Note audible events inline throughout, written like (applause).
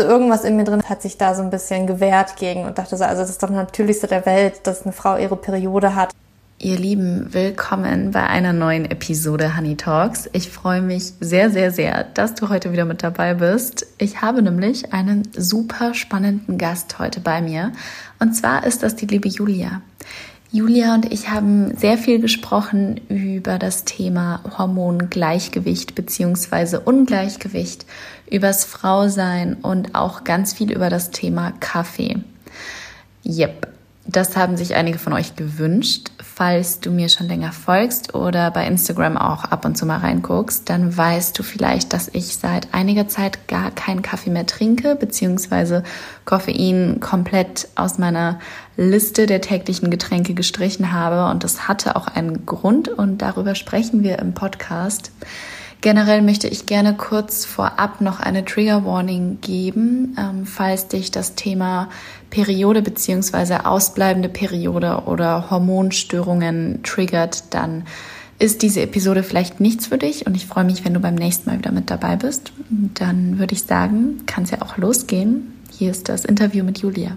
also irgendwas in mir drin hat sich da so ein bisschen gewehrt gegen und dachte so, also das ist doch Natürlichste der Welt, dass eine Frau ihre Periode hat. Ihr Lieben, willkommen bei einer neuen Episode Honey Talks. Ich freue mich sehr, sehr, sehr, dass du heute wieder mit dabei bist. Ich habe nämlich einen super spannenden Gast heute bei mir. Und zwar ist das die liebe Julia. Julia und ich haben sehr viel gesprochen über das Thema Hormongleichgewicht bzw. Ungleichgewicht, übers Frausein und auch ganz viel über das Thema Kaffee. Yep, das haben sich einige von euch gewünscht. Falls du mir schon länger folgst oder bei Instagram auch ab und zu mal reinguckst, dann weißt du vielleicht, dass ich seit einiger Zeit gar keinen Kaffee mehr trinke, beziehungsweise Koffein komplett aus meiner Liste der täglichen Getränke gestrichen habe. Und das hatte auch einen Grund und darüber sprechen wir im Podcast. Generell möchte ich gerne kurz vorab noch eine Trigger Warning geben, ähm, falls dich das Thema Periode beziehungsweise ausbleibende Periode oder Hormonstörungen triggert, dann ist diese Episode vielleicht nichts für dich und ich freue mich, wenn du beim nächsten Mal wieder mit dabei bist. Dann würde ich sagen, kann es ja auch losgehen. Hier ist das Interview mit Julia.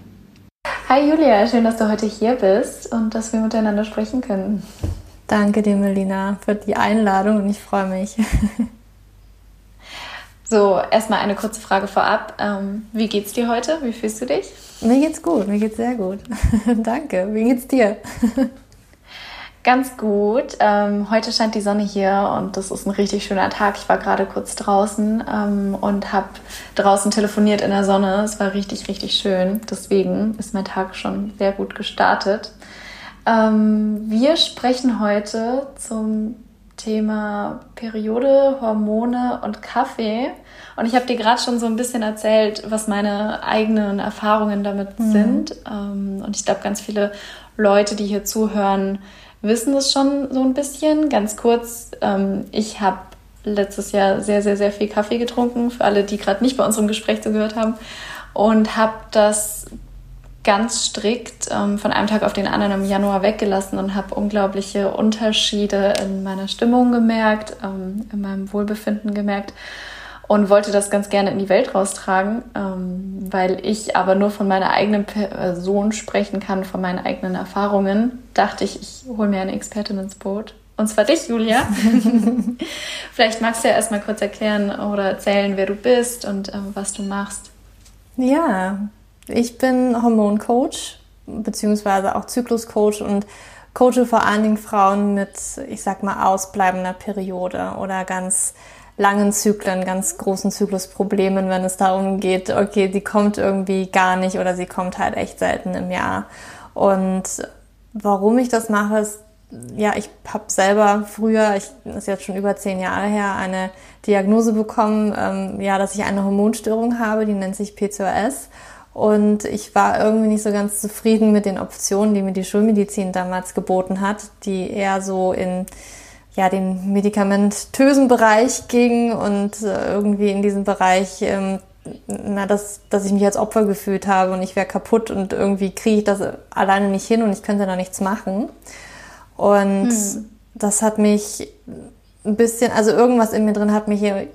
Hi Julia, schön, dass du heute hier bist und dass wir miteinander sprechen können. Danke dir, Melina, für die Einladung und ich freue mich. (laughs) So, erstmal eine kurze Frage vorab. Ähm, wie geht's dir heute? Wie fühlst du dich? Mir geht's gut, mir geht's sehr gut. (laughs) Danke. Wie geht's dir? (laughs) Ganz gut. Ähm, heute scheint die Sonne hier und das ist ein richtig schöner Tag. Ich war gerade kurz draußen ähm, und habe draußen telefoniert in der Sonne. Es war richtig, richtig schön. Deswegen ist mein Tag schon sehr gut gestartet. Ähm, wir sprechen heute zum Thema Periode, Hormone und Kaffee. Und ich habe dir gerade schon so ein bisschen erzählt, was meine eigenen Erfahrungen damit mhm. sind. Ähm, und ich glaube, ganz viele Leute, die hier zuhören, wissen das schon so ein bisschen. Ganz kurz, ähm, ich habe letztes Jahr sehr, sehr, sehr viel Kaffee getrunken, für alle, die gerade nicht bei unserem Gespräch zugehört haben. Und habe das ganz strikt ähm, von einem Tag auf den anderen im Januar weggelassen und habe unglaubliche Unterschiede in meiner Stimmung gemerkt, ähm, in meinem Wohlbefinden gemerkt und wollte das ganz gerne in die Welt raustragen, ähm, weil ich aber nur von meiner eigenen Person sprechen kann, von meinen eigenen Erfahrungen, dachte ich, ich hole mir eine Expertin ins Boot. Und zwar dich, Julia. (laughs) Vielleicht magst du ja erstmal kurz erklären oder erzählen, wer du bist und ähm, was du machst. Ja, ich bin Hormoncoach beziehungsweise auch Zykluscoach und coache vor allen Dingen Frauen mit, ich sag mal, ausbleibender Periode oder ganz langen Zyklen, ganz großen Zyklusproblemen, wenn es darum geht, okay, sie kommt irgendwie gar nicht oder sie kommt halt echt selten im Jahr. Und warum ich das mache, ist, ja, ich habe selber früher, ich das ist jetzt schon über zehn Jahre her, eine Diagnose bekommen, ähm, ja, dass ich eine Hormonstörung habe, die nennt sich PCOS. Und ich war irgendwie nicht so ganz zufrieden mit den Optionen, die mir die Schulmedizin damals geboten hat, die eher so in ja, den medikamentösen Bereich ging und äh, irgendwie in diesem Bereich, ähm, na, dass, dass ich mich als Opfer gefühlt habe und ich wäre kaputt und irgendwie kriege ich das alleine nicht hin und ich könnte da nichts machen. Und hm. das hat mich ein bisschen, also irgendwas in mir drin hat mich hier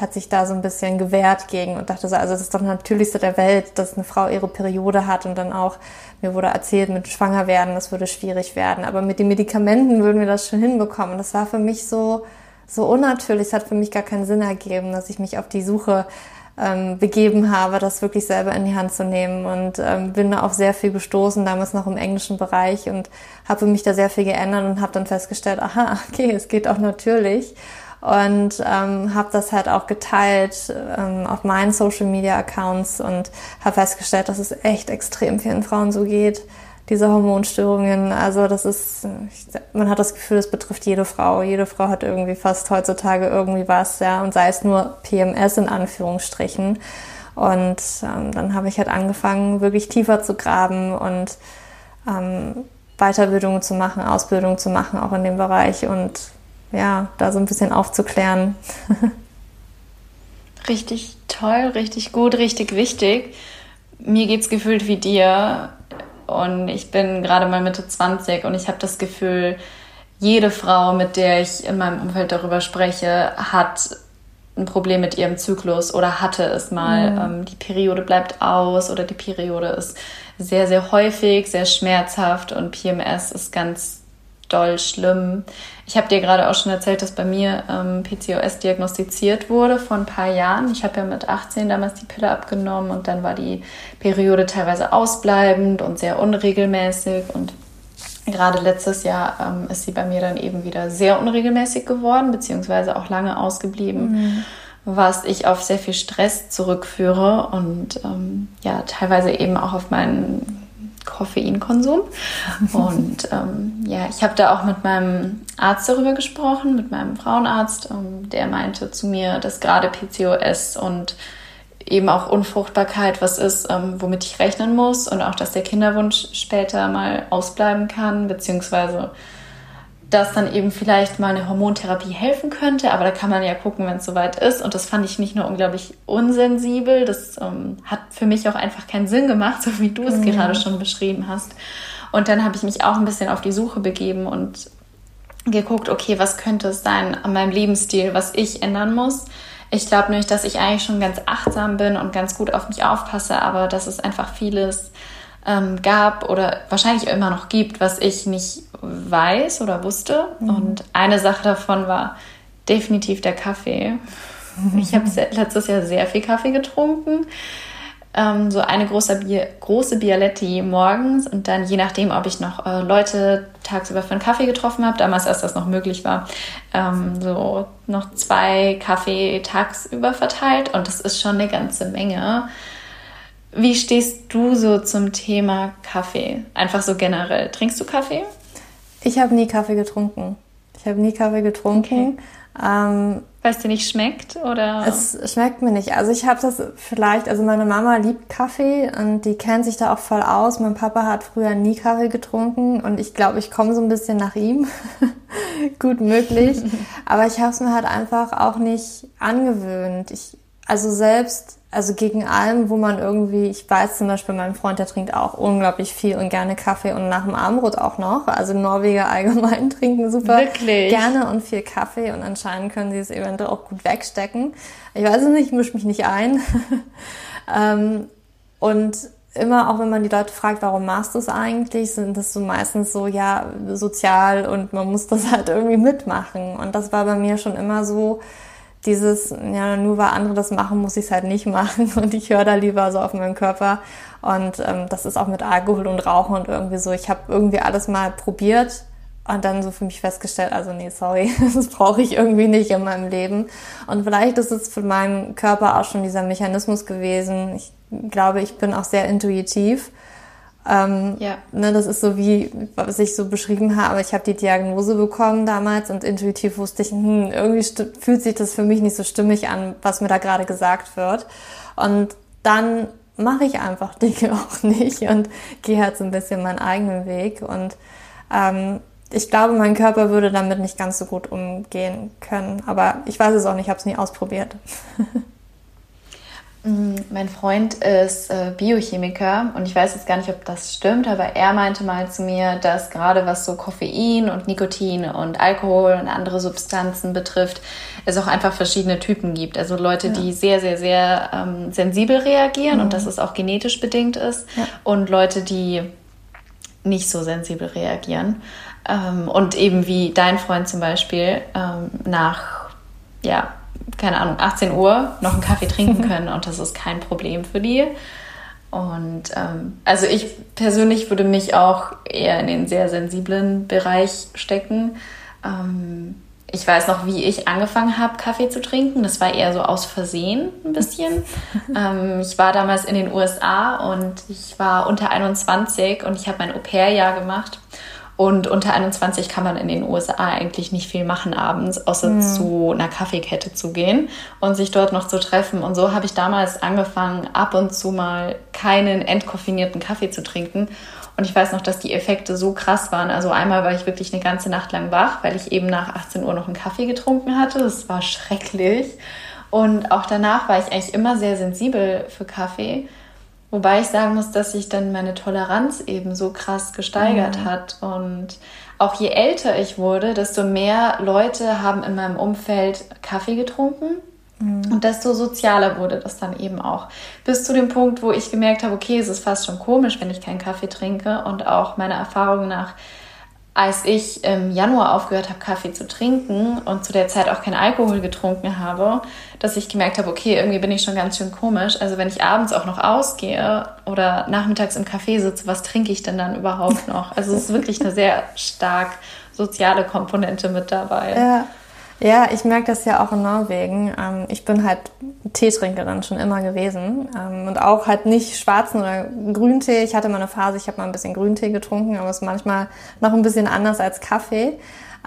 hat sich da so ein bisschen gewehrt gegen und dachte so, also das ist doch das Natürlichste der Welt, dass eine Frau ihre Periode hat und dann auch, mir wurde erzählt, mit schwanger werden, das würde schwierig werden. Aber mit den Medikamenten würden wir das schon hinbekommen. Das war für mich so, so unnatürlich. Es hat für mich gar keinen Sinn ergeben, dass ich mich auf die Suche ähm, begeben habe, das wirklich selber in die Hand zu nehmen und ähm, bin da auf sehr viel gestoßen, damals noch im englischen Bereich und habe mich da sehr viel geändert und habe dann festgestellt, aha, (laughs) okay, es geht auch natürlich und ähm, habe das halt auch geteilt ähm, auf meinen Social Media Accounts und habe festgestellt, dass es echt extrem vielen Frauen so geht, diese Hormonstörungen. Also das ist, man hat das Gefühl, es betrifft jede Frau. Jede Frau hat irgendwie fast heutzutage irgendwie was, ja, und sei es nur PMS in Anführungsstrichen. Und ähm, dann habe ich halt angefangen, wirklich tiefer zu graben und ähm, Weiterbildungen zu machen, Ausbildung zu machen, auch in dem Bereich und ja, da so ein bisschen aufzuklären. (laughs) richtig toll, richtig gut, richtig wichtig. Mir geht es gefühlt wie dir und ich bin gerade mal Mitte 20 und ich habe das Gefühl, jede Frau, mit der ich in meinem Umfeld darüber spreche, hat ein Problem mit ihrem Zyklus oder hatte es mal. Mhm. Ähm, die Periode bleibt aus oder die Periode ist sehr, sehr häufig, sehr schmerzhaft und PMS ist ganz doll schlimm. Ich habe dir gerade auch schon erzählt, dass bei mir ähm, PCOS diagnostiziert wurde vor ein paar Jahren. Ich habe ja mit 18 damals die Pille abgenommen und dann war die Periode teilweise ausbleibend und sehr unregelmäßig und gerade letztes Jahr ähm, ist sie bei mir dann eben wieder sehr unregelmäßig geworden, beziehungsweise auch lange ausgeblieben. Mhm was ich auf sehr viel Stress zurückführe und ähm, ja, teilweise eben auch auf meinen Koffeinkonsum. Und ähm, ja, ich habe da auch mit meinem Arzt darüber gesprochen, mit meinem Frauenarzt. Ähm, der meinte zu mir, dass gerade PCOS und eben auch Unfruchtbarkeit was ist, ähm, womit ich rechnen muss und auch, dass der Kinderwunsch später mal ausbleiben kann, beziehungsweise dass dann eben vielleicht mal eine Hormontherapie helfen könnte, aber da kann man ja gucken, wenn es soweit ist. Und das fand ich nicht nur unglaublich unsensibel, das ähm, hat für mich auch einfach keinen Sinn gemacht, (laughs) so wie du es mhm. gerade schon beschrieben hast. Und dann habe ich mich auch ein bisschen auf die Suche begeben und geguckt, okay, was könnte es sein an meinem Lebensstil, was ich ändern muss. Ich glaube nämlich, dass ich eigentlich schon ganz achtsam bin und ganz gut auf mich aufpasse, aber dass es einfach vieles ähm, gab oder wahrscheinlich immer noch gibt, was ich nicht weiß oder wusste. Mhm. Und eine Sache davon war definitiv der Kaffee. (laughs) Ich habe letztes Jahr sehr viel Kaffee getrunken. Ähm, so eine große, Bier, große Bialetti morgens und dann je nachdem, ob ich noch äh, Leute tagsüber für einen Kaffee getroffen habe, damals als das noch möglich war, ähm, so noch zwei Kaffee tagsüber verteilt und das ist schon eine ganze Menge. Wie stehst du so zum Thema Kaffee? Einfach so generell. Trinkst du Kaffee? Ich habe nie Kaffee getrunken. Ich habe nie Kaffee getrunken. Okay. Ähm, Weil es dir nicht schmeckt oder? Es schmeckt mir nicht. Also ich habe das vielleicht, also meine Mama liebt Kaffee und die kennt sich da auch voll aus. Mein Papa hat früher nie Kaffee getrunken und ich glaube, ich komme so ein bisschen nach ihm. (laughs) Gut möglich. (laughs) Aber ich habe es mir halt einfach auch nicht angewöhnt. Ich, also selbst also gegen allem, wo man irgendwie, ich weiß zum Beispiel, mein Freund, der trinkt auch unglaublich viel und gerne Kaffee und nach dem Abendbrot auch noch. Also Norweger allgemein (laughs) trinken super Wirklich? gerne und viel Kaffee und anscheinend können sie es eventuell auch gut wegstecken. Ich weiß es nicht, ich mische mich nicht ein. (laughs) ähm, und immer auch wenn man die Leute fragt, warum machst du es eigentlich, sind das so meistens so, ja, sozial und man muss das (laughs) halt irgendwie mitmachen. Und das war bei mir schon immer so, dieses, ja, nur weil andere das machen, muss ich es halt nicht machen und ich höre da lieber so auf meinen Körper. Und ähm, das ist auch mit Alkohol und Rauchen und irgendwie so. Ich habe irgendwie alles mal probiert und dann so für mich festgestellt, also nee, sorry, (laughs) das brauche ich irgendwie nicht in meinem Leben. Und vielleicht ist es für meinen Körper auch schon dieser Mechanismus gewesen. Ich glaube, ich bin auch sehr intuitiv ähm, ja. ne, das ist so wie, was ich so beschrieben habe. Ich habe die Diagnose bekommen damals und intuitiv wusste ich, hm, irgendwie fühlt sich das für mich nicht so stimmig an, was mir da gerade gesagt wird. Und dann mache ich einfach (laughs) Dinge auch nicht und gehe halt so ein bisschen meinen eigenen Weg. Und ähm, ich glaube, mein Körper würde damit nicht ganz so gut umgehen können. Aber ich weiß es auch nicht, ich habe es nie ausprobiert. (laughs) Mm, mein Freund ist äh, Biochemiker und ich weiß jetzt gar nicht, ob das stimmt, aber er meinte mal zu mir, dass gerade was so Koffein und Nikotin und Alkohol und andere Substanzen betrifft, es auch einfach verschiedene Typen gibt. Also Leute, ja. die sehr, sehr, sehr ähm, sensibel reagieren mhm. und dass es auch genetisch bedingt ist ja. und Leute, die nicht so sensibel reagieren. Ähm, und eben wie dein Freund zum Beispiel ähm, nach ja, keine Ahnung, 18 Uhr noch einen Kaffee trinken (laughs) können und das ist kein Problem für die. Und ähm, also ich persönlich würde mich auch eher in den sehr sensiblen Bereich stecken. Ähm, ich weiß noch, wie ich angefangen habe, Kaffee zu trinken. Das war eher so aus Versehen ein bisschen. (laughs) ähm, ich war damals in den USA und ich war unter 21 und ich habe mein Au-pair-Jahr gemacht. Und unter 21 kann man in den USA eigentlich nicht viel machen abends, außer mhm. zu einer Kaffeekette zu gehen und sich dort noch zu treffen. Und so habe ich damals angefangen, ab und zu mal keinen entkoffinierten Kaffee zu trinken. Und ich weiß noch, dass die Effekte so krass waren. Also einmal war ich wirklich eine ganze Nacht lang wach, weil ich eben nach 18 Uhr noch einen Kaffee getrunken hatte. Das war schrecklich. Und auch danach war ich eigentlich immer sehr sensibel für Kaffee. Wobei ich sagen muss, dass sich dann meine Toleranz eben so krass gesteigert mhm. hat. Und auch je älter ich wurde, desto mehr Leute haben in meinem Umfeld Kaffee getrunken. Mhm. Und desto sozialer wurde das dann eben auch. Bis zu dem Punkt, wo ich gemerkt habe, okay, es ist fast schon komisch, wenn ich keinen Kaffee trinke. Und auch meiner Erfahrung nach als ich im Januar aufgehört habe, Kaffee zu trinken und zu der Zeit auch keinen Alkohol getrunken habe, dass ich gemerkt habe, okay, irgendwie bin ich schon ganz schön komisch. Also wenn ich abends auch noch ausgehe oder nachmittags im Café sitze, was trinke ich denn dann überhaupt noch? Also es ist wirklich eine sehr stark soziale Komponente mit dabei. Ja. Ja, ich merke das ja auch in Norwegen. Ähm, ich bin halt Teetrinkerin schon immer gewesen ähm, und auch halt nicht schwarzen oder Grüntee. Ich hatte mal eine Phase, ich habe mal ein bisschen Grüntee getrunken, aber es ist manchmal noch ein bisschen anders als Kaffee.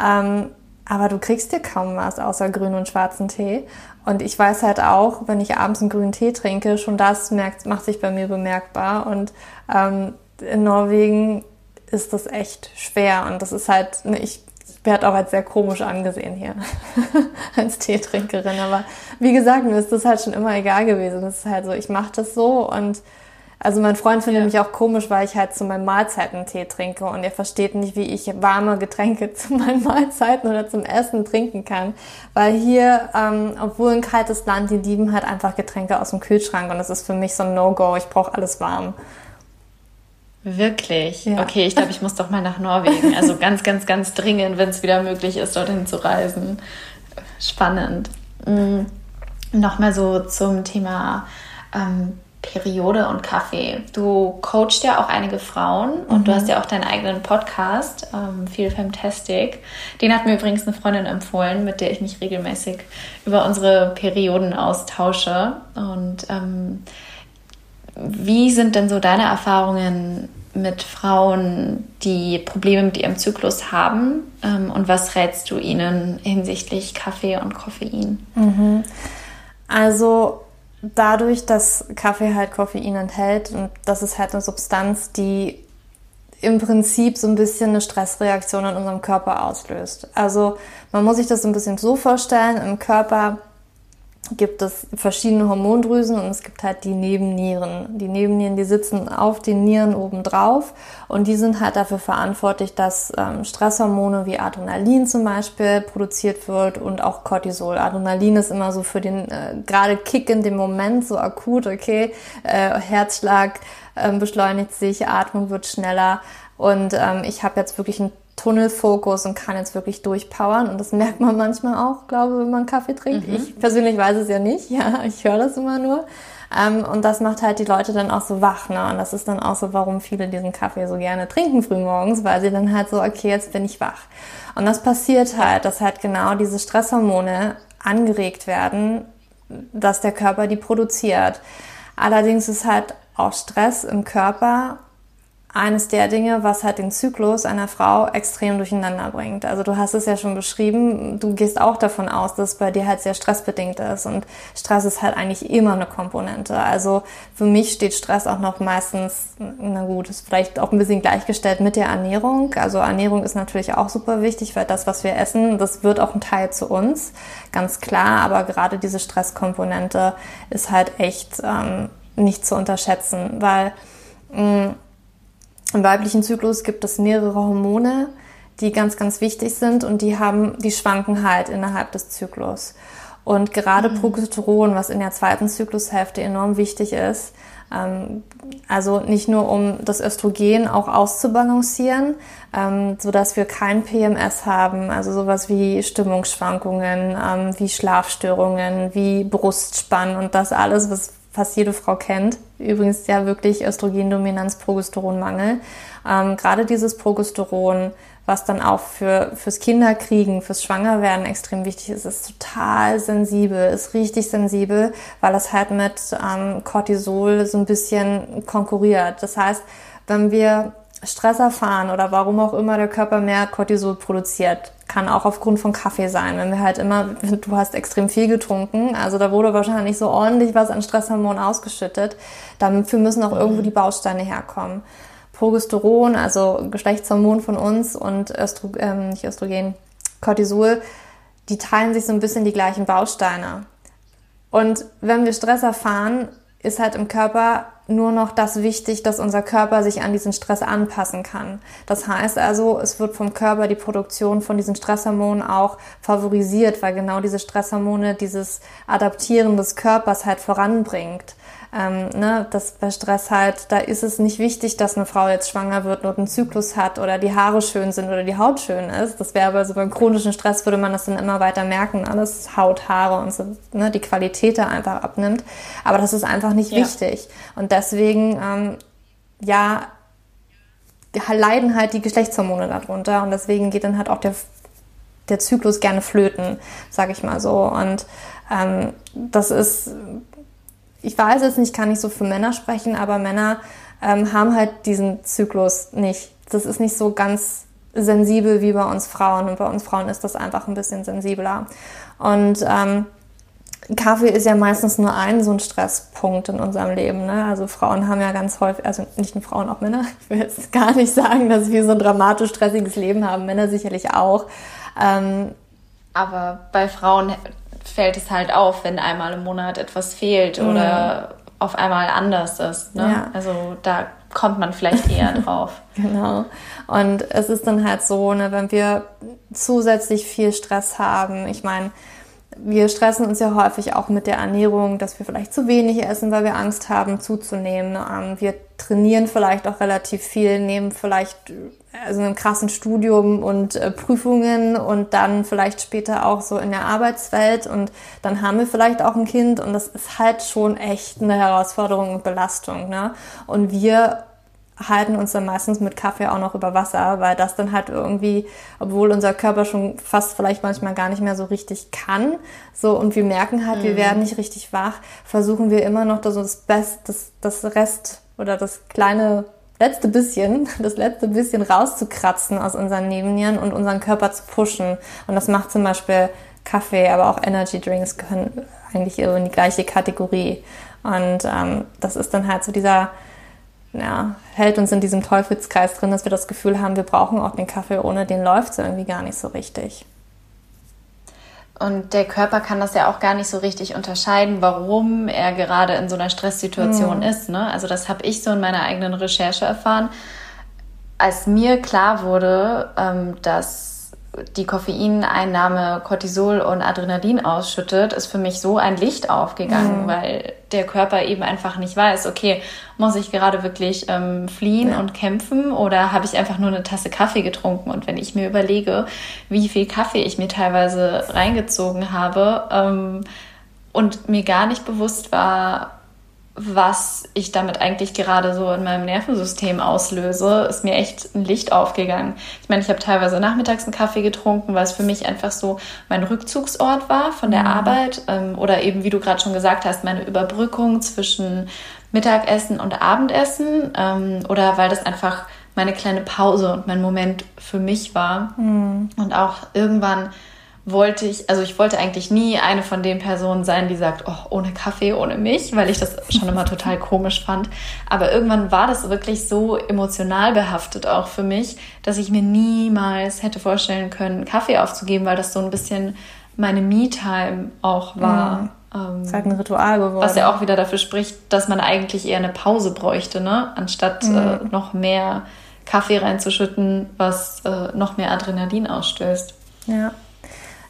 Ähm, aber du kriegst dir kaum was außer grünen und schwarzen Tee. Und ich weiß halt auch, wenn ich abends einen grünen Tee trinke, schon das merkt, macht sich bei mir bemerkbar. Und in Norwegen ist das echt schwer. Und das ist halt, ich werde auch als sehr komisch angesehen hier (laughs) als Teetrinkerin. Aber wie gesagt, mir ist das halt schon immer egal gewesen. Das ist halt so, ich mache das so und also mein Freund findet ja. mich auch komisch, weil ich halt zu meinen Mahlzeiten Tee trinke und er versteht nicht, wie ich warme Getränke (laughs) zu meinen Mahlzeiten oder zum Essen trinken kann. Weil hier, ähm, obwohl ein kaltes Land, die lieben halt einfach Getränke aus dem Kühlschrank und das ist für mich so ein No-Go. Ich brauche alles warm. Wirklich? Ja. Okay, ich glaube, ich muss doch mal nach Norwegen. Also ganz, ganz, ganz dringend, wenn es wieder möglich ist, dorthin zu reisen. Spannend. Mhm. Nochmal so zum Thema ähm, Periode und Kaffee. Du coachst ja auch einige Frauen und mhm. du hast ja auch deinen eigenen Podcast, ähm, Feel Fantastic. Den hat mir übrigens eine Freundin empfohlen, mit der ich mich regelmäßig über unsere Perioden austausche. Und ähm, wie sind denn so deine Erfahrungen mit Frauen, die Probleme mit ihrem Zyklus haben? Ähm, und was rätst du ihnen hinsichtlich Kaffee und Koffein? Mhm. Also dadurch, dass Kaffee halt Koffein enthält und das ist halt eine Substanz, die im Prinzip so ein bisschen eine Stressreaktion in unserem Körper auslöst. Also man muss sich das so ein bisschen so vorstellen, im Körper gibt es verschiedene Hormondrüsen und es gibt halt die Nebennieren. Die Nebennieren, die sitzen auf den Nieren oben drauf und die sind halt dafür verantwortlich, dass ähm, Stresshormone wie Adrenalin zum Beispiel produziert wird und auch Cortisol. Adrenalin ist immer so für den äh, gerade Kick in dem Moment so akut, okay, äh, Herzschlag äh, beschleunigt sich, Atmung wird schneller und ähm, ich habe jetzt wirklich einen Tunnelfokus und kann jetzt wirklich durchpowern. Und das merkt man manchmal auch, glaube ich, wenn man Kaffee trinkt. Mhm. Ich persönlich weiß es ja nicht. Ja, ich höre das immer nur. Ähm, und das macht halt die Leute dann auch so wach. Ne? Und das ist dann auch so, warum viele diesen Kaffee so gerne trinken frühmorgens, weil sie dann halt so, okay, jetzt bin ich wach. Und das passiert halt, dass halt genau diese Stresshormone angeregt werden, dass der Körper die produziert. Allerdings ist halt auch Stress im Körper eines der Dinge, was halt den Zyklus einer Frau extrem durcheinander bringt. Also du hast es ja schon beschrieben, du gehst auch davon aus, dass es bei dir halt sehr stressbedingt ist und Stress ist halt eigentlich immer eine Komponente. Also für mich steht Stress auch noch meistens, na gut, ist vielleicht auch ein bisschen gleichgestellt mit der Ernährung. Also Ernährung ist natürlich auch super wichtig, weil das, was wir essen, das wird auch ein Teil zu uns, ganz klar. Aber gerade diese Stresskomponente ist halt echt ähm, nicht zu unterschätzen, weil mh, im weiblichen Zyklus gibt es mehrere Hormone, die ganz, ganz wichtig sind und die haben, die schwanken halt innerhalb des Zyklus. Und gerade mhm. Progesteron, was in der zweiten Zyklushälfte enorm wichtig ist, ähm, also nicht nur um das Östrogen auch auszubalancieren, ähm, so dass wir kein PMS haben, also sowas wie Stimmungsschwankungen, ähm, wie Schlafstörungen, wie Brustspann und das alles, was fast jede Frau kennt. Übrigens ja wirklich Östrogendominanz, Progesteronmangel. Ähm, gerade dieses Progesteron, was dann auch für, fürs Kinderkriegen, fürs Schwangerwerden extrem wichtig ist, ist total sensibel, ist richtig sensibel, weil es halt mit ähm, Cortisol so ein bisschen konkurriert. Das heißt, wenn wir Stress erfahren oder warum auch immer der Körper mehr Cortisol produziert, kann auch aufgrund von Kaffee sein. Wenn wir halt immer, (laughs) du hast extrem viel getrunken, also da wurde wahrscheinlich so ordentlich was an Stresshormonen ausgeschüttet. Dafür müssen auch irgendwo die Bausteine herkommen. Progesteron, also Geschlechtshormon von uns und Östro, ähm, nicht Östrogen, Cortisol, die teilen sich so ein bisschen die gleichen Bausteine. Und wenn wir Stress erfahren, ist halt im Körper nur noch das wichtig, dass unser Körper sich an diesen Stress anpassen kann. Das heißt also, es wird vom Körper die Produktion von diesen Stresshormonen auch favorisiert, weil genau diese Stresshormone dieses Adaptieren des Körpers halt voranbringt ähm, ne, das bei Stress halt, da ist es nicht wichtig, dass eine Frau jetzt schwanger wird und einen Zyklus hat oder die Haare schön sind oder die Haut schön ist. Das wäre aber so beim chronischen Stress würde man das dann immer weiter merken, alles Haut, Haare und so, ne, die Qualität da einfach abnimmt. Aber das ist einfach nicht ja. wichtig. Und deswegen, ähm, ja, leiden halt die Geschlechtshormone darunter und deswegen geht dann halt auch der, der Zyklus gerne flöten, sag ich mal so. Und ähm, das ist ich weiß jetzt nicht, kann nicht so für Männer sprechen, aber Männer ähm, haben halt diesen Zyklus nicht. Das ist nicht so ganz sensibel wie bei uns Frauen und bei uns Frauen ist das einfach ein bisschen sensibler. Und ähm, Kaffee ist ja meistens nur ein so ein Stresspunkt in unserem Leben. Ne? Also Frauen haben ja ganz häufig, also nicht nur Frauen, auch Männer. Ich will jetzt gar nicht sagen, dass wir so ein dramatisch stressiges Leben haben. Männer sicherlich auch. Ähm, aber bei Frauen fällt es halt auf, wenn einmal im Monat etwas fehlt mhm. oder auf einmal anders ist. Ne? Ja. Also da kommt man vielleicht eher (laughs) drauf. genau. Und es ist dann halt so, ne, wenn wir zusätzlich viel Stress haben, ich meine, wir stressen uns ja häufig auch mit der Ernährung, dass wir vielleicht zu wenig essen, weil wir Angst haben zuzunehmen. Ähm, wir trainieren vielleicht auch relativ viel, nehmen vielleicht also einem krassen Studium und äh, Prüfungen und dann vielleicht später auch so in der Arbeitswelt und dann haben wir vielleicht auch ein Kind und das ist halt schon echt eine Herausforderung und Belastung. Ne? Und wir halten uns dann meistens mit Kaffee auch noch über Wasser, weil das dann halt irgendwie, obwohl unser Körper schon fast vielleicht manchmal gar nicht mehr so richtig kann, so und wir merken halt, mhm. wir werden nicht richtig wach, versuchen wir immer noch das, das Best, das, das Rest oder das kleine letzte bisschen, (laughs) das letzte bisschen rauszukratzen aus unseren Nebennieren und unseren Körper zu pushen. Und das macht zum Beispiel Kaffee, aber auch Energy Drinks gehören eigentlich in die gleiche Kategorie. Und ähm, das ist dann halt so dieser, ja, hält uns in diesem Teufelskreis drin, dass wir das Gefühl haben, wir brauchen auch den Kaffee, ohne den läuft es irgendwie gar nicht so richtig. Und der Körper kann das ja auch gar nicht so richtig unterscheiden, warum er gerade in so einer Stresssituation mhm. ist. Ne? Also das habe ich so in meiner eigenen Recherche erfahren. Als mir klar wurde, ähm, dass die Koffeineinnahme Cortisol und Adrenalin ausschüttet, ist für mich so ein Licht aufgegangen, mhm. weil der Körper eben einfach nicht weiß, okay, muss ich gerade wirklich ähm, fliehen ja. und kämpfen oder habe ich einfach nur eine Tasse Kaffee getrunken? Und wenn ich mir überlege, wie viel Kaffee ich mir teilweise reingezogen habe ähm, und mir gar nicht bewusst war, was ich damit eigentlich gerade so in meinem Nervensystem auslöse, ist mir echt ein Licht aufgegangen. Ich meine, ich habe teilweise nachmittags einen Kaffee getrunken, weil es für mich einfach so mein Rückzugsort war von der mhm. Arbeit ähm, oder eben, wie du gerade schon gesagt hast, meine Überbrückung zwischen Mittagessen und Abendessen ähm, oder weil das einfach meine kleine Pause und mein Moment für mich war. Mhm. Und auch irgendwann wollte ich, also ich wollte eigentlich nie eine von den Personen sein, die sagt, oh, ohne Kaffee, ohne mich, weil ich das schon immer total komisch fand. Aber irgendwann war das wirklich so emotional behaftet auch für mich, dass ich mir niemals hätte vorstellen können, Kaffee aufzugeben, weil das so ein bisschen meine Me-Time auch war. Ähm, ist halt ein Ritual geworden. Was ja auch wieder dafür spricht, dass man eigentlich eher eine Pause bräuchte, ne? Anstatt mhm. äh, noch mehr Kaffee reinzuschütten, was äh, noch mehr Adrenalin ausstößt. Ja.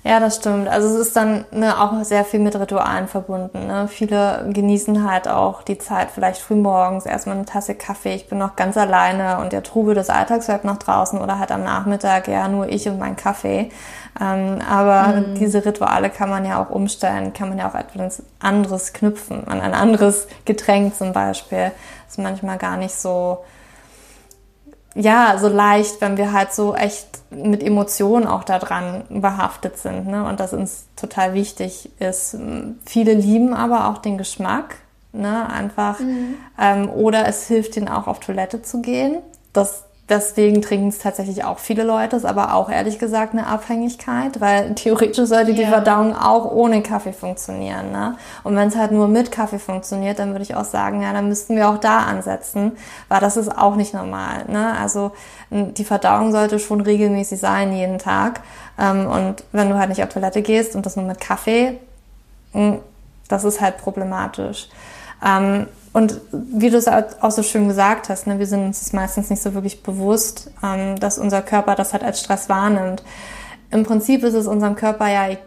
Ja, das stimmt. Also es ist dann ne, auch sehr viel mit Ritualen verbunden. Ne? Viele genießen halt auch die Zeit vielleicht früh morgens erstmal eine Tasse Kaffee. Ich bin noch ganz alleine und der Trubel des Alltags bleibt noch draußen oder halt am Nachmittag ja nur ich und mein Kaffee. Ähm, aber mhm. diese Rituale kann man ja auch umstellen, kann man ja auch etwas anderes knüpfen, an ein anderes Getränk zum Beispiel. Das ist manchmal gar nicht so ja, so leicht, wenn wir halt so echt mit Emotionen auch daran behaftet sind ne? und das uns total wichtig ist. Viele lieben aber auch den Geschmack, ne? einfach. Mhm. Ähm, oder es hilft ihnen auch auf Toilette zu gehen. Das Deswegen trinken es tatsächlich auch viele Leute, ist aber auch ehrlich gesagt eine Abhängigkeit, weil (laughs) theoretisch sollte die Verdauung auch ohne Kaffee funktionieren. Ne? Und wenn es halt nur mit Kaffee funktioniert, dann würde ich auch sagen, ja, dann müssten wir auch da ansetzen, weil das ist auch nicht normal. Ne? Also die Verdauung sollte schon regelmäßig sein, jeden Tag. Ähm, und wenn du halt nicht auf Toilette gehst und das nur mit Kaffee, hm, das ist halt problematisch. Ähm, und wie du es auch so schön gesagt hast, ne, wir sind uns das meistens nicht so wirklich bewusst, ähm, dass unser Körper das halt als Stress wahrnimmt. Im Prinzip ist es unserem Körper ja e-,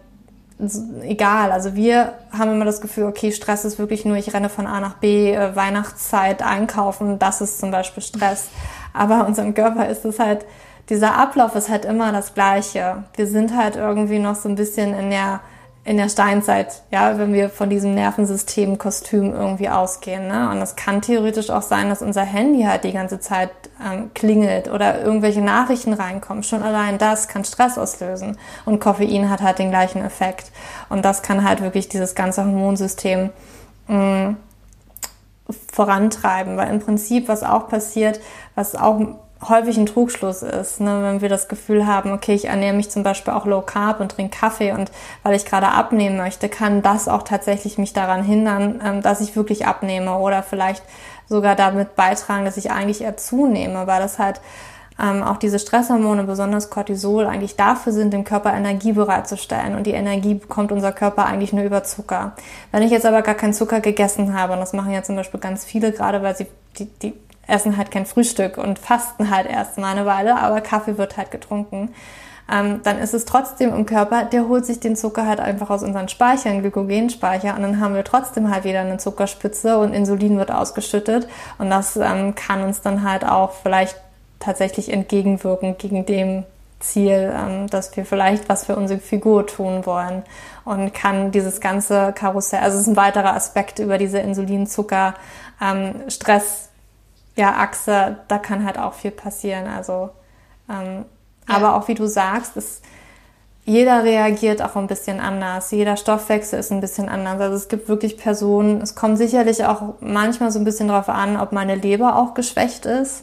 egal. Also wir haben immer das Gefühl, okay, Stress ist wirklich nur, ich renne von A nach B, äh, Weihnachtszeit einkaufen, das ist zum Beispiel Stress. Aber unserem Körper ist es halt, dieser Ablauf ist halt immer das Gleiche. Wir sind halt irgendwie noch so ein bisschen in der in der Steinzeit, ja, wenn wir von diesem Nervensystem-Kostüm irgendwie ausgehen. Ne? Und es kann theoretisch auch sein, dass unser Handy halt die ganze Zeit ähm, klingelt oder irgendwelche Nachrichten reinkommen. Schon allein das kann Stress auslösen. Und Koffein hat halt den gleichen Effekt. Und das kann halt wirklich dieses ganze Hormonsystem mh, mm, vorantreiben. Weil im Prinzip, was auch passiert, was auch häufig ein Trugschluss ist, ne? wenn wir das Gefühl haben, okay, ich ernähre mich zum Beispiel auch low carb und trinke Kaffee und weil ich gerade abnehmen möchte, kann das auch tatsächlich mich daran hindern, ähm, dass ich wirklich abnehme oder vielleicht sogar damit beitragen, dass ich eigentlich eher zunehme, weil das halt ähm, auch diese Stresshormone, besonders Cortisol, eigentlich dafür sind, dem Körper Energie bereitzustellen. Und die Energie bekommt unser Körper eigentlich nur über Zucker. Wenn ich jetzt aber gar keinen Zucker gegessen habe, und das machen ja zum Beispiel ganz viele, gerade weil sie die, die essen halt kein Frühstück und fasten halt erst mal eine Weile, aber Kaffee wird halt getrunken. Ähm, dann ist es trotzdem im Körper, der holt sich den Zucker halt einfach aus unseren Speichern, Glykogenspeicher, und dann haben wir trotzdem halt wieder eine Zuckerspitze und Insulin wird ausgeschüttet und das ähm, kann uns dann halt auch vielleicht tatsächlich entgegenwirken gegen dem Ziel, ähm, dass wir vielleicht was für unsere Figur tun wollen und kann dieses ganze Karussell, also es ist ein weiterer Aspekt über diese Insulinzucker, ähm, ja, Achse, da kann halt auch viel passieren. Also, ähm, ja. aber auch wie du sagst, ist, jeder reagiert auch ein bisschen anders. Jeder Stoffwechsel ist ein bisschen anders. Also es gibt wirklich Personen, es kommt sicherlich auch manchmal so ein bisschen darauf an, ob meine Leber auch geschwächt ist.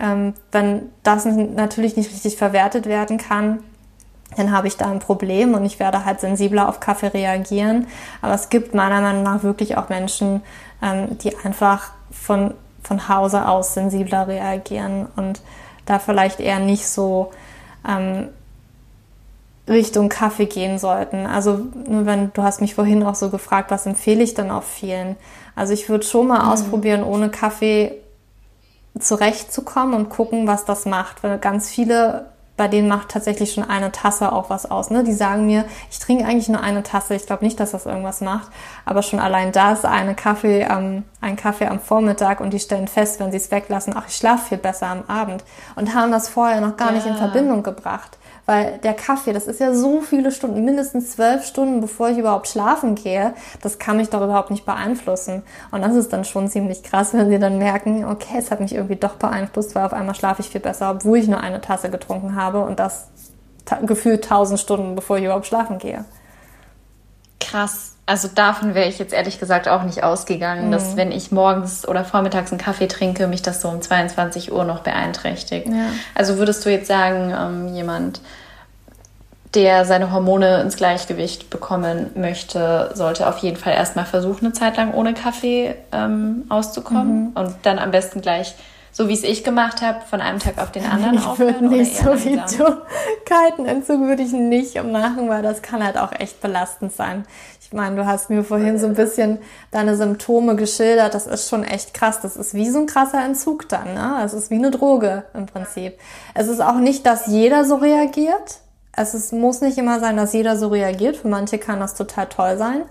Ähm, wenn das natürlich nicht richtig verwertet werden kann, dann habe ich da ein Problem und ich werde halt sensibler auf Kaffee reagieren. Aber es gibt meiner Meinung nach wirklich auch Menschen, ähm, die einfach von von Hause aus sensibler reagieren und da vielleicht eher nicht so ähm, Richtung Kaffee gehen sollten. Also nur wenn du hast mich vorhin auch so gefragt, was empfehle ich dann auch vielen? Also ich würde schon mal mhm. ausprobieren, ohne Kaffee zurechtzukommen und gucken, was das macht. Weil ganz viele bei denen macht tatsächlich schon eine Tasse auch was aus. Ne? Die sagen mir, ich trinke eigentlich nur eine Tasse. Ich glaube nicht, dass das irgendwas macht. Aber schon allein das, eine Kaffee am, ein Kaffee am Vormittag und die stellen fest, wenn sie es weglassen, ach, ich schlafe viel besser am Abend. Und haben das vorher noch gar ja. nicht in Verbindung gebracht. Weil der Kaffee, das ist ja so viele Stunden, mindestens zwölf Stunden, bevor ich überhaupt schlafen gehe. Das kann mich doch überhaupt nicht beeinflussen. Und das ist dann schon ziemlich krass, wenn sie dann merken, okay, es hat mich irgendwie doch beeinflusst, weil auf einmal schlafe ich viel besser, obwohl ich nur eine Tasse getrunken habe und das gefühlt tausend Stunden, bevor ich überhaupt schlafen gehe. Krass. Also davon wäre ich jetzt ehrlich gesagt auch nicht ausgegangen, mhm. dass wenn ich morgens oder vormittags einen Kaffee trinke, mich das so um 22 Uhr noch beeinträchtigt. Ja. Also würdest du jetzt sagen, ähm, jemand, der seine Hormone ins Gleichgewicht bekommen möchte, sollte auf jeden Fall erstmal versuchen, eine Zeit lang ohne Kaffee ähm, auszukommen mhm. und dann am besten gleich so wie es ich gemacht habe, von einem Tag auf den (laughs) anderen ich aufhören? Ich würde nicht so wie du. Kalten Entzug würde ich nicht machen, weil das kann halt auch echt belastend sein. Ich meine, du hast mir vorhin so ein bisschen deine Symptome geschildert. Das ist schon echt krass. Das ist wie so ein krasser Entzug dann. Ne? Es ist wie eine Droge im Prinzip. Es ist auch nicht, dass jeder so reagiert. Es ist, muss nicht immer sein, dass jeder so reagiert. Für manche kann das total toll sein.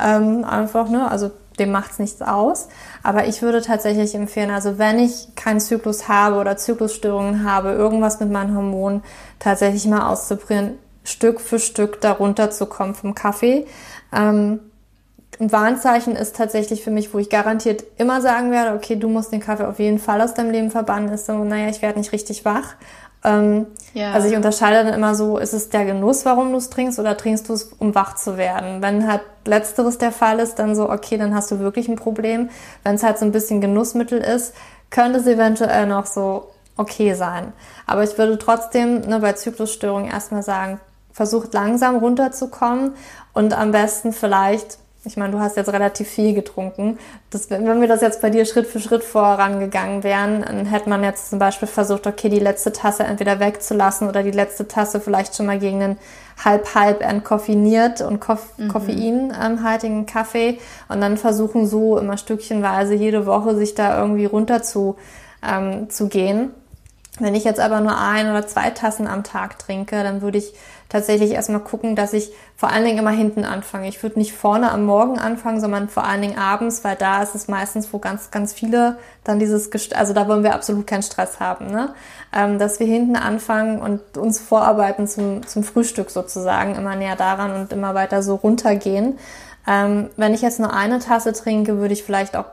Ähm, einfach, ne? Also dem macht's nichts aus. Aber ich würde tatsächlich empfehlen, also wenn ich keinen Zyklus habe oder Zyklusstörungen habe, irgendwas mit meinen Hormonen tatsächlich mal auszuprobieren, Stück für Stück darunter zu kommen vom Kaffee. Ähm, ein Warnzeichen ist tatsächlich für mich, wo ich garantiert immer sagen werde, okay, du musst den Kaffee auf jeden Fall aus deinem Leben verbannen, ist so, naja, ich werde nicht richtig wach. Ähm, ja. Also ich unterscheide dann immer so, ist es der Genuss, warum du es trinkst, oder trinkst du es, um wach zu werden? Wenn halt letzteres der Fall ist, dann so, okay, dann hast du wirklich ein Problem. Wenn es halt so ein bisschen Genussmittel ist, könnte es eventuell noch so okay sein. Aber ich würde trotzdem ne, bei Zyklusstörungen erstmal sagen, versucht langsam runterzukommen und am besten vielleicht ich meine, du hast jetzt relativ viel getrunken. Das, wenn wir das jetzt bei dir Schritt für Schritt vorangegangen wären, dann hätte man jetzt zum Beispiel versucht, okay, die letzte Tasse entweder wegzulassen oder die letzte Tasse vielleicht schon mal gegen einen halb-halb entkoffiniert und Koff mhm. koffeinhaltigen Kaffee und dann versuchen so immer stückchenweise jede Woche sich da irgendwie runter zu, ähm, zu gehen. Wenn ich jetzt aber nur ein oder zwei Tassen am Tag trinke, dann würde ich tatsächlich erstmal gucken, dass ich vor allen Dingen immer hinten anfange. Ich würde nicht vorne am Morgen anfangen, sondern vor allen Dingen abends, weil da ist es meistens, wo ganz, ganz viele dann dieses, Gest also da wollen wir absolut keinen Stress haben, ne? Ähm, dass wir hinten anfangen und uns vorarbeiten zum, zum Frühstück sozusagen, immer näher daran und immer weiter so runtergehen. Ähm, wenn ich jetzt nur eine Tasse trinke, würde ich vielleicht auch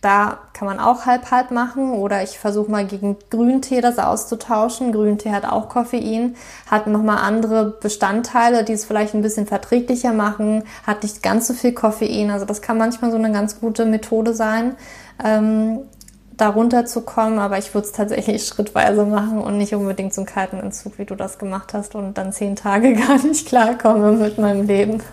da kann man auch halb-halb machen oder ich versuche mal gegen Grüntee das auszutauschen. Grüntee hat auch Koffein, hat nochmal andere Bestandteile, die es vielleicht ein bisschen verträglicher machen, hat nicht ganz so viel Koffein. Also das kann manchmal so eine ganz gute Methode sein, ähm, da runterzukommen. Aber ich würde es tatsächlich (laughs) schrittweise machen und nicht unbedingt zum kalten Entzug, wie du das gemacht hast und dann zehn Tage (laughs) gar nicht klarkomme mit meinem Leben. (laughs)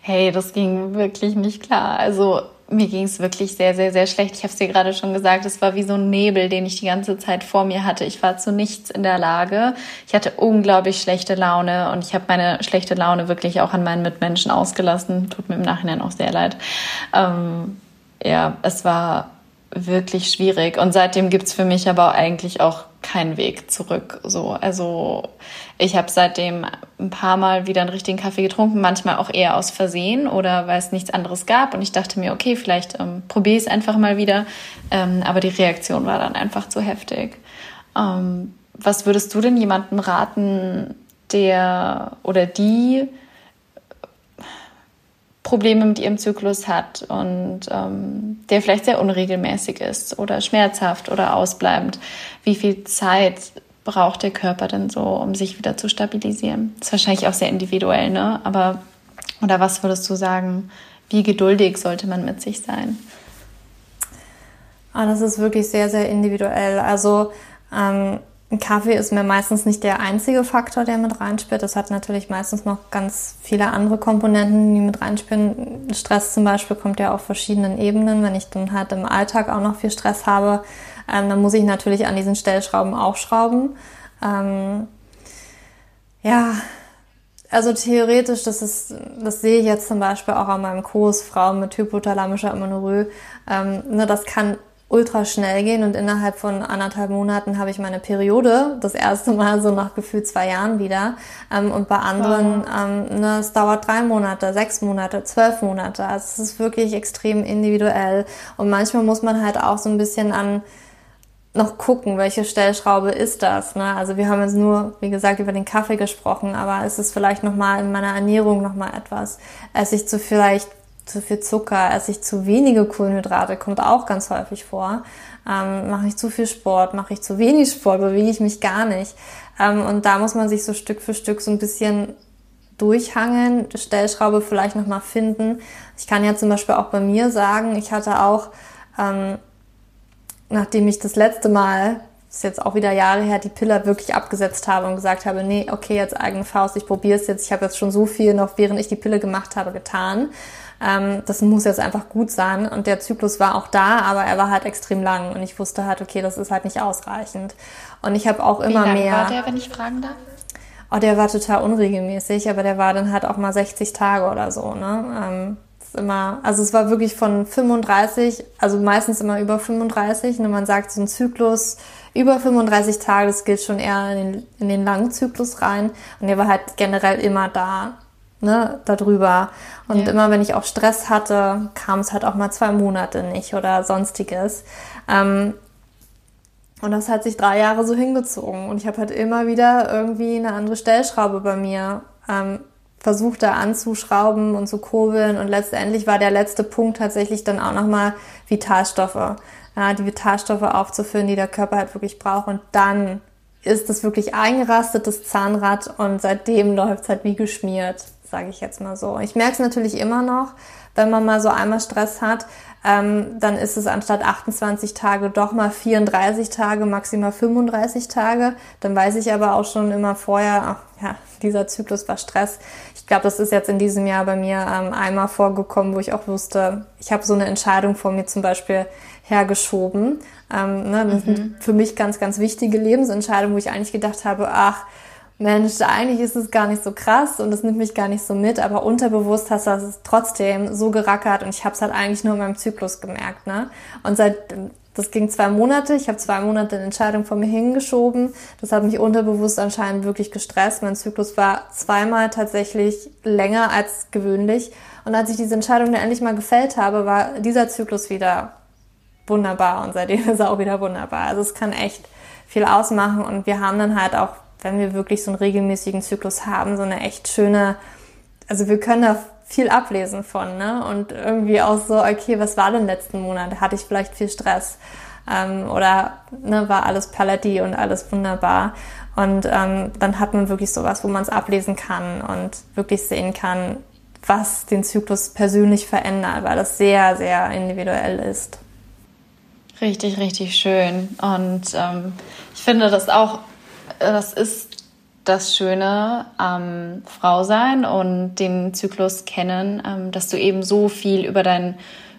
Hey, das ging wirklich nicht klar. Also mir ging es wirklich sehr, sehr, sehr schlecht. Ich habe es dir gerade schon gesagt, es war wie so ein Nebel, den ich die ganze Zeit vor mir hatte. Ich war zu nichts in der Lage. Ich hatte unglaublich schlechte Laune und ich habe meine schlechte Laune wirklich auch an meinen Mitmenschen ausgelassen. Tut mir im Nachhinein auch sehr leid. Ähm, ja, es war wirklich schwierig. Und seitdem gibt's für mich aber eigentlich auch keinen Weg zurück. So, also ich habe seitdem ein paar Mal wieder einen richtigen Kaffee getrunken, manchmal auch eher aus Versehen oder weil es nichts anderes gab. Und ich dachte mir, okay, vielleicht ähm, probiere ich es einfach mal wieder. Ähm, aber die Reaktion war dann einfach zu heftig. Ähm, was würdest du denn jemandem raten, der oder die Probleme mit ihrem Zyklus hat und ähm, der vielleicht sehr unregelmäßig ist oder schmerzhaft oder ausbleibend, wie viel Zeit braucht der Körper denn so, um sich wieder zu stabilisieren? Das ist wahrscheinlich auch sehr individuell, ne? Aber, oder was würdest du sagen, wie geduldig sollte man mit sich sein? Ah, das ist wirklich sehr, sehr individuell. Also ähm, Kaffee ist mir meistens nicht der einzige Faktor, der mit reinspielt. Das hat natürlich meistens noch ganz viele andere Komponenten, die mit reinspielen. Stress zum Beispiel kommt ja auf verschiedenen Ebenen. Wenn ich dann halt im Alltag auch noch viel Stress habe, ähm, dann muss ich natürlich an diesen Stellschrauben auch schrauben. Ähm, ja, also theoretisch, das ist, das sehe ich jetzt zum Beispiel auch an meinem Kurs Frauen mit hypothalamischer Amenorrhoe. Ähm, ne, das kann ultra schnell gehen und innerhalb von anderthalb Monaten habe ich meine Periode das erste Mal so nach gefühlt zwei Jahren wieder ähm, und bei anderen ähm, ne, es dauert drei Monate, sechs Monate, zwölf Monate. Also es ist wirklich extrem individuell und manchmal muss man halt auch so ein bisschen an noch gucken, welche Stellschraube ist das. Ne? Also wir haben jetzt nur, wie gesagt, über den Kaffee gesprochen, aber ist es vielleicht nochmal in meiner Ernährung nochmal etwas? Esse ich zu vielleicht zu viel Zucker, esse ich zu wenige Kohlenhydrate, kommt auch ganz häufig vor. Ähm, mache ich zu viel Sport, mache ich zu wenig Sport, bewege ich mich gar nicht. Ähm, und da muss man sich so Stück für Stück so ein bisschen durchhangeln, Stellschraube vielleicht nochmal finden. Ich kann ja zum Beispiel auch bei mir sagen, ich hatte auch, ähm, nachdem ich das letzte Mal das ist jetzt auch wieder Jahre her, die Pille wirklich abgesetzt habe und gesagt habe, nee, okay, jetzt eigene Faust, ich probiere es jetzt. Ich habe jetzt schon so viel noch, während ich die Pille gemacht habe, getan. Ähm, das muss jetzt einfach gut sein. Und der Zyklus war auch da, aber er war halt extrem lang. Und ich wusste halt, okay, das ist halt nicht ausreichend. Und ich habe auch immer Wie lang mehr. war der, wenn ich fragen darf? Oh, der war total unregelmäßig, aber der war dann halt auch mal 60 Tage oder so, ne? Ähm, immer, also es war wirklich von 35, also meistens immer über 35. Und man sagt, so ein Zyklus über 35 Tage, das gilt schon eher in den, in den langen Zyklus rein. Und der war halt generell immer da ne, darüber. Und ja. immer wenn ich auch Stress hatte, kam es halt auch mal zwei Monate nicht oder sonstiges. Ähm, und das hat sich drei Jahre so hingezogen. Und ich habe halt immer wieder irgendwie eine andere Stellschraube bei mir ähm, versucht, da anzuschrauben und zu kurbeln. Und letztendlich war der letzte Punkt tatsächlich dann auch nochmal Vitalstoffe. Ja, die Vitalstoffe aufzufüllen, die der Körper halt wirklich braucht. Und dann ist das wirklich eingerastet, das Zahnrad. Und seitdem läuft es halt wie geschmiert sage ich jetzt mal so. Ich merke es natürlich immer noch, wenn man mal so einmal Stress hat. ähm, dann ist es anstatt 28 Tage doch mal 34 Tage, maximal 35 Tage. Dann weiß ich aber auch schon immer vorher, ach, ja, dieser Zyklus war Stress. Ich glaube, das ist jetzt in diesem Jahr bei mir ähm, einmal vorgekommen, wo ich auch wusste, ich habe so eine Entscheidung vor mir zum Beispiel hergeschoben. Ähm, ne, das mhm. sind für mich ganz, ganz wichtige Lebensentscheidungen, wo ich eigentlich gedacht habe, ach, Mensch, eigentlich ist es gar nicht so krass und es nimmt mich gar nicht so mit, aber unterbewusst hast du es trotzdem so gerackert und ich habe es halt eigentlich nur in meinem Zyklus gemerkt. Ne? Und seit das ging zwei Monate, ich habe zwei Monate eine Entscheidung von mir hingeschoben. Das hat mich unterbewusst anscheinend wirklich gestresst. Mein Zyklus war zweimal tatsächlich länger als gewöhnlich. Und als ich diese Entscheidung dann endlich mal gefällt habe, war dieser Zyklus wieder wunderbar und seitdem (laughs) ist er auch wieder wunderbar. Also es kann echt viel ausmachen und wir haben dann halt auch wenn wir wirklich so einen regelmäßigen Zyklus haben, so eine echt schöne, also wir können da viel ablesen von, ne? Und irgendwie auch so, okay, was war denn letzten Monat? Hatte ich vielleicht viel Stress? Ähm, oder ne, war alles paletti und alles wunderbar? Und ähm, dann hat man wirklich sowas, wo man es ablesen kann und wirklich sehen kann, was den Zyklus persönlich verändert, weil das sehr, sehr individuell ist. Richtig, richtig schön. Und ähm, ich finde das auch das ist das Schöne am Frausein und den Zyklus kennen, ähm, dass du eben so viel über deinen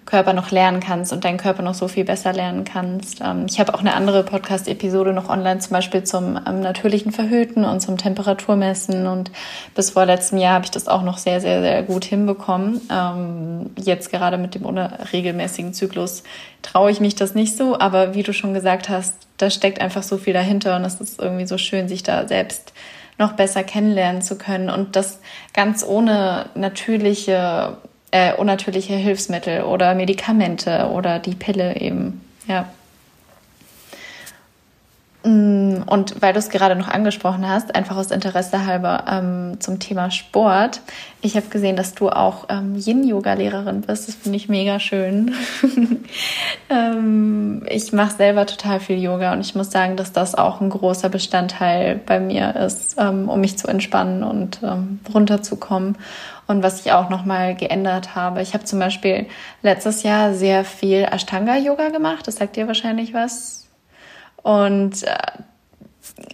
Körper noch lernen kannst und deinen Körper noch so viel besser lernen kannst. Ähm, ich habe auch eine andere Podcast-Episode noch online, zum Beispiel zum ähm, natürlichen Verhüten und zum Temperaturmessen. Und bis vor letztem Jahr habe ich das auch noch sehr, sehr, sehr gut hinbekommen. Ähm, jetzt gerade mit dem regelmäßigen Zyklus traue ich mich das nicht so. Aber wie du schon gesagt hast, da steckt einfach so viel dahinter und es ist irgendwie so schön, sich da selbst noch besser kennenlernen zu können und das ganz ohne natürliche äh, unnatürliche Hilfsmittel oder Medikamente oder die Pille eben. Ja. Mm, und weil du es gerade noch angesprochen hast, einfach aus Interesse halber ähm, zum Thema Sport. Ich habe gesehen, dass du auch ähm, Yin-Yoga-Lehrerin bist. Das finde ich mega schön. (laughs) ähm, ich mache selber total viel Yoga und ich muss sagen, dass das auch ein großer Bestandteil bei mir ist, ähm, um mich zu entspannen und ähm, runterzukommen. Und was ich auch nochmal geändert habe. Ich habe zum Beispiel letztes Jahr sehr viel Ashtanga-Yoga gemacht. Das sagt dir wahrscheinlich was und äh,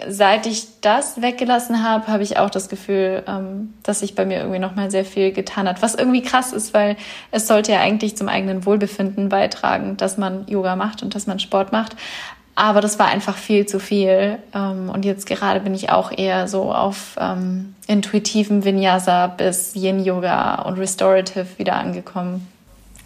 seit ich das weggelassen habe, habe ich auch das Gefühl, ähm, dass sich bei mir irgendwie nochmal sehr viel getan hat. Was irgendwie krass ist, weil es sollte ja eigentlich zum eigenen Wohlbefinden beitragen, dass man Yoga macht und dass man Sport macht. Aber das war einfach viel zu viel. Ähm, und jetzt gerade bin ich auch eher so auf ähm, intuitiven Vinyasa bis Yin Yoga und Restorative wieder angekommen.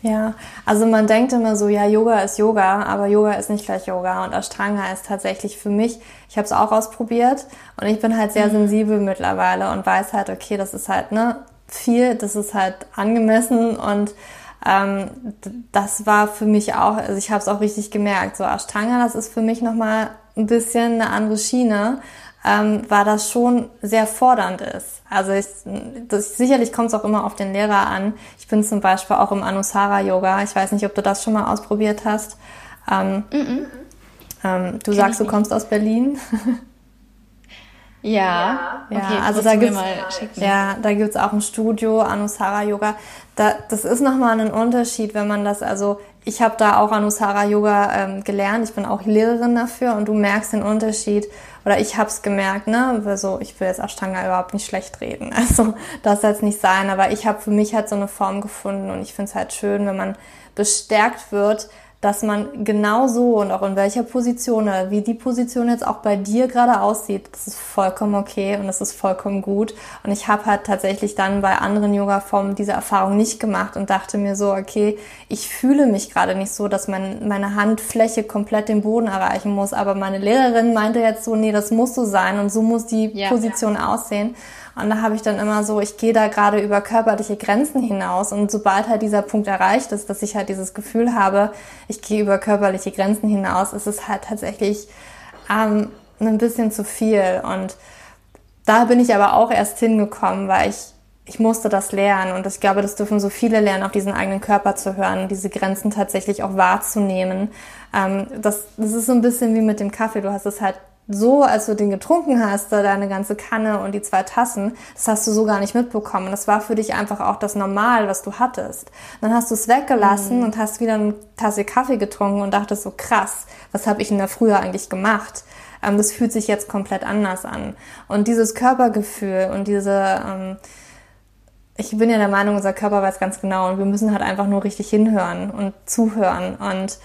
Ja, also man denkt immer so, ja, Yoga ist Yoga, aber Yoga ist nicht gleich Yoga und Ashtanga ist tatsächlich für mich, ich habe es auch ausprobiert und ich bin halt sehr mhm. sensibel mittlerweile und weiß halt, okay, das ist halt ne viel, das ist halt angemessen und ähm, das war für mich auch, also ich habe es auch richtig gemerkt, so Ashtanga, das ist für mich nochmal ein bisschen eine andere Schiene ähm, war das schon sehr fordernd ist. Also ich, das, sicherlich kommt es auch immer auf den Lehrer an. Ich bin zum Beispiel auch im Anusara Yoga. Ich weiß nicht, ob du das schon mal ausprobiert hast. Ähm, mm -mm. Ähm, du Kenn sagst, du kommst aus Berlin. (laughs) Ja, ja, okay, also da gibt's, ja, da gibt's auch ein Studio, Anusara Yoga. Da, das ist nochmal ein Unterschied, wenn man das, also ich habe da auch Anusara Yoga ähm, gelernt, ich bin auch Lehrerin dafür und du merkst den Unterschied, oder ich habe es gemerkt, ne, also ich will jetzt Ashtanga überhaupt nicht schlecht reden, (laughs) also das soll es nicht sein, aber ich habe für mich halt so eine Form gefunden und ich finde es halt schön, wenn man bestärkt wird, dass man genau so und auch in welcher Position wie die Position jetzt auch bei dir gerade aussieht, das ist vollkommen okay und das ist vollkommen gut. Und ich habe halt tatsächlich dann bei anderen Yoga-Formen diese Erfahrung nicht gemacht und dachte mir so, okay, ich fühle mich gerade nicht so, dass mein, meine Handfläche komplett den Boden erreichen muss. Aber meine Lehrerin meinte jetzt so, nee, das muss so sein und so muss die ja, Position ja. aussehen. Und da habe ich dann immer so, ich gehe da gerade über körperliche Grenzen hinaus. Und sobald halt dieser Punkt erreicht ist, dass ich halt dieses Gefühl habe, ich gehe über körperliche Grenzen hinaus, ist es halt tatsächlich ähm, ein bisschen zu viel. Und da bin ich aber auch erst hingekommen, weil ich, ich musste das lernen. Und ich glaube, das dürfen so viele lernen, auf diesen eigenen Körper zu hören, diese Grenzen tatsächlich auch wahrzunehmen. Ähm, das, das ist so ein bisschen wie mit dem Kaffee. Du hast es halt so, als du den getrunken hast, deine ganze Kanne und die zwei Tassen, das hast du so gar nicht mitbekommen. Das war für dich einfach auch das Normal, was du hattest. Dann hast du es weggelassen mhm. und hast wieder eine Tasse Kaffee getrunken und dachtest so, krass, was habe ich denn da früher eigentlich gemacht? Ähm, das fühlt sich jetzt komplett anders an. Und dieses Körpergefühl und diese, ähm, ich bin ja der Meinung, unser Körper weiß ganz genau und wir müssen halt einfach nur richtig hinhören und zuhören und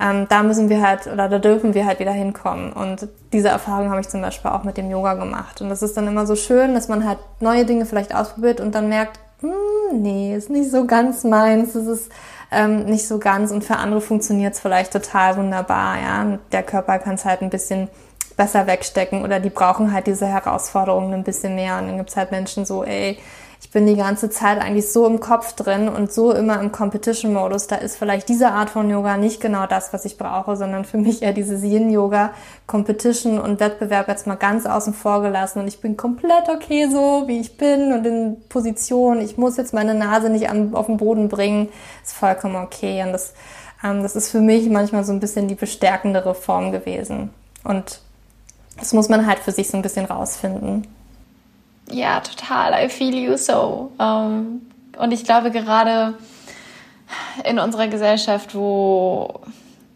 ähm, da müssen wir halt oder da dürfen wir halt wieder hinkommen. Und diese Erfahrung habe ich zum Beispiel auch mit dem Yoga gemacht. Und das ist dann immer so schön, dass man halt neue Dinge vielleicht ausprobiert und dann merkt, hm, nee, ist nicht so ganz meins, es ist ähm, nicht so ganz und für andere funktioniert es vielleicht total wunderbar. Ja, der Körper kann es halt ein bisschen besser wegstecken oder die brauchen halt diese Herausforderungen ein bisschen mehr. Und dann gibt es halt Menschen so, ey, ich bin die ganze Zeit eigentlich so im Kopf drin und so immer im Competition-Modus. Da ist vielleicht diese Art von Yoga nicht genau das, was ich brauche, sondern für mich eher dieses Yin-Yoga, Competition und Wettbewerb jetzt mal ganz außen vor gelassen. Und ich bin komplett okay so, wie ich bin und in Position. Ich muss jetzt meine Nase nicht an, auf den Boden bringen. Ist vollkommen okay. Und das, ähm, das ist für mich manchmal so ein bisschen die bestärkendere Form gewesen. Und das muss man halt für sich so ein bisschen rausfinden. Ja, total. I feel you so. Ähm, und ich glaube gerade in unserer Gesellschaft, wo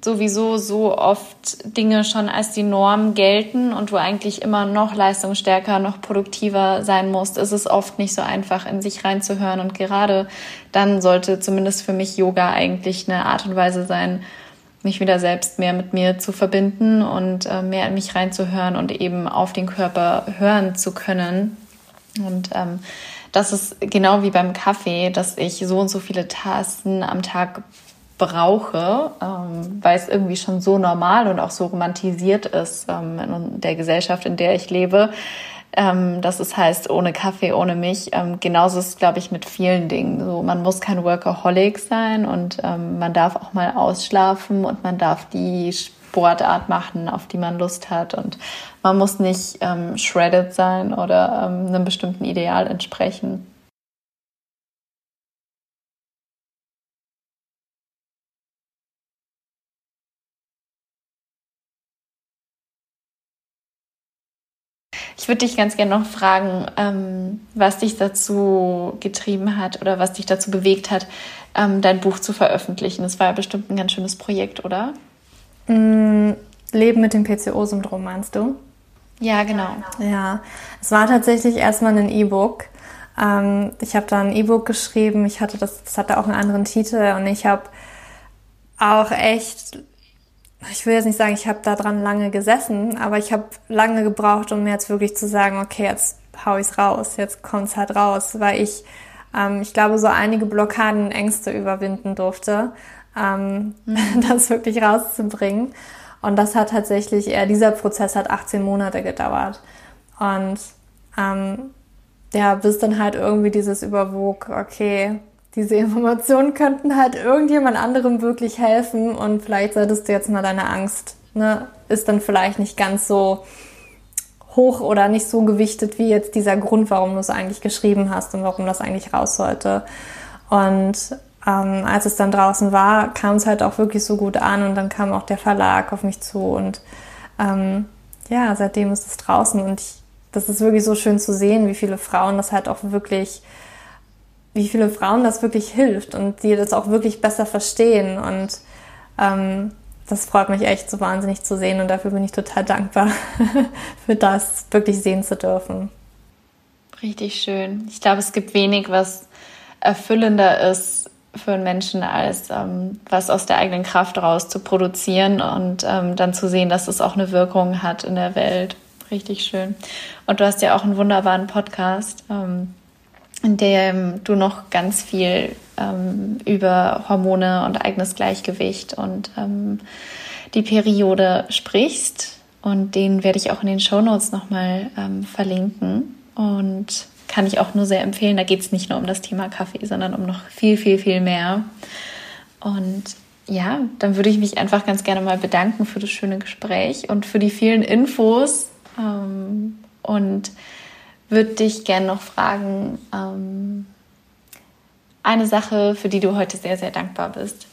sowieso so oft Dinge schon als die Norm gelten und du eigentlich immer noch leistungsstärker, noch produktiver sein musst, ist es oft nicht so einfach, in sich reinzuhören. Und gerade dann sollte zumindest für mich Yoga eigentlich eine Art und Weise sein, mich wieder selbst mehr mit mir zu verbinden und äh, mehr in mich reinzuhören und eben auf den Körper hören zu können und ähm, das ist genau wie beim Kaffee, dass ich so und so viele Tassen am Tag brauche, ähm, weil es irgendwie schon so normal und auch so romantisiert ist ähm, in der Gesellschaft, in der ich lebe. Ähm, dass es heißt, ohne Kaffee, ohne mich. Ähm, genauso ist es, glaube ich, mit vielen Dingen. So, man muss kein Workaholic sein und ähm, man darf auch mal ausschlafen und man darf die Sportart machen, auf die man Lust hat. Und man muss nicht ähm, shredded sein oder ähm, einem bestimmten Ideal entsprechen. Ich würde dich ganz gerne noch fragen, ähm, was dich dazu getrieben hat oder was dich dazu bewegt hat, ähm, dein Buch zu veröffentlichen. Das war ja bestimmt ein ganz schönes Projekt, oder? Mm, Leben mit dem PCO-Syndrom, meinst du? Ja, genau. Ja, es war tatsächlich erstmal ein E-Book. Ähm, ich habe da ein E-Book geschrieben. Ich hatte das, das hatte auch einen anderen Titel und ich habe auch echt, ich will jetzt nicht sagen, ich habe da dran lange gesessen, aber ich habe lange gebraucht, um mir jetzt wirklich zu sagen, okay, jetzt hau ich's raus, jetzt kommt's halt raus, weil ich, ähm, ich glaube, so einige Blockaden, Ängste überwinden durfte ähm, mhm. (laughs) das wirklich rauszubringen. Und das hat tatsächlich, eher dieser Prozess hat 18 Monate gedauert. Und ähm, ja, bis dann halt irgendwie dieses überwog, okay, diese (laughs) Informationen könnten halt irgendjemand anderem wirklich helfen und vielleicht solltest du jetzt mal deine Angst, ne, ist dann vielleicht nicht ganz so hoch oder nicht so gewichtet wie jetzt dieser Grund, warum du es eigentlich geschrieben hast und warum das eigentlich raus sollte. Und ähm, als es dann draußen war, kam es halt auch wirklich so gut an und dann kam auch der Verlag auf mich zu und ähm, ja, seitdem ist es draußen und ich, das ist wirklich so schön zu sehen, wie viele Frauen das halt auch wirklich, wie viele Frauen das wirklich hilft und die das auch wirklich besser verstehen und ähm, das freut mich echt so wahnsinnig zu sehen und dafür bin ich total dankbar (laughs) für das wirklich sehen zu dürfen. Richtig schön. Ich glaube, es gibt wenig, was erfüllender ist, für einen Menschen, als ähm, was aus der eigenen Kraft raus zu produzieren und ähm, dann zu sehen, dass es auch eine Wirkung hat in der Welt. Richtig schön. Und du hast ja auch einen wunderbaren Podcast, ähm, in dem du noch ganz viel ähm, über Hormone und eigenes Gleichgewicht und ähm, die Periode sprichst. Und den werde ich auch in den Show Notes nochmal ähm, verlinken. Und kann ich auch nur sehr empfehlen. Da geht es nicht nur um das Thema Kaffee, sondern um noch viel, viel, viel mehr. Und ja, dann würde ich mich einfach ganz gerne mal bedanken für das schöne Gespräch und für die vielen Infos. Ähm, und würde dich gerne noch fragen, ähm, eine Sache, für die du heute sehr, sehr dankbar bist.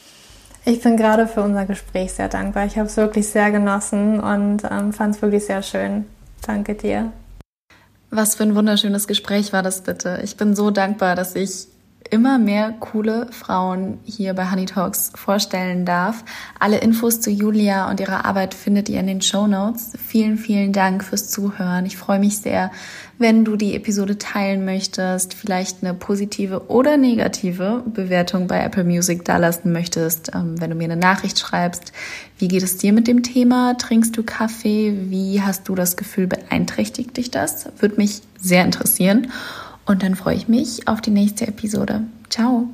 Ich bin gerade für unser Gespräch sehr dankbar. Ich habe es wirklich sehr genossen und ähm, fand es wirklich sehr schön. Danke dir. Was für ein wunderschönes Gespräch war das bitte. Ich bin so dankbar, dass ich immer mehr coole Frauen hier bei Honey Talks vorstellen darf. Alle Infos zu Julia und ihrer Arbeit findet ihr in den Show Notes. Vielen, vielen Dank fürs Zuhören. Ich freue mich sehr, wenn du die Episode teilen möchtest, vielleicht eine positive oder negative Bewertung bei Apple Music dalassen möchtest, ähm, wenn du mir eine Nachricht schreibst. Wie geht es dir mit dem Thema? Trinkst du Kaffee? Wie hast du das Gefühl, beeinträchtigt dich das? Würde mich sehr interessieren. Und dann freue ich mich auf die nächste Episode. Ciao!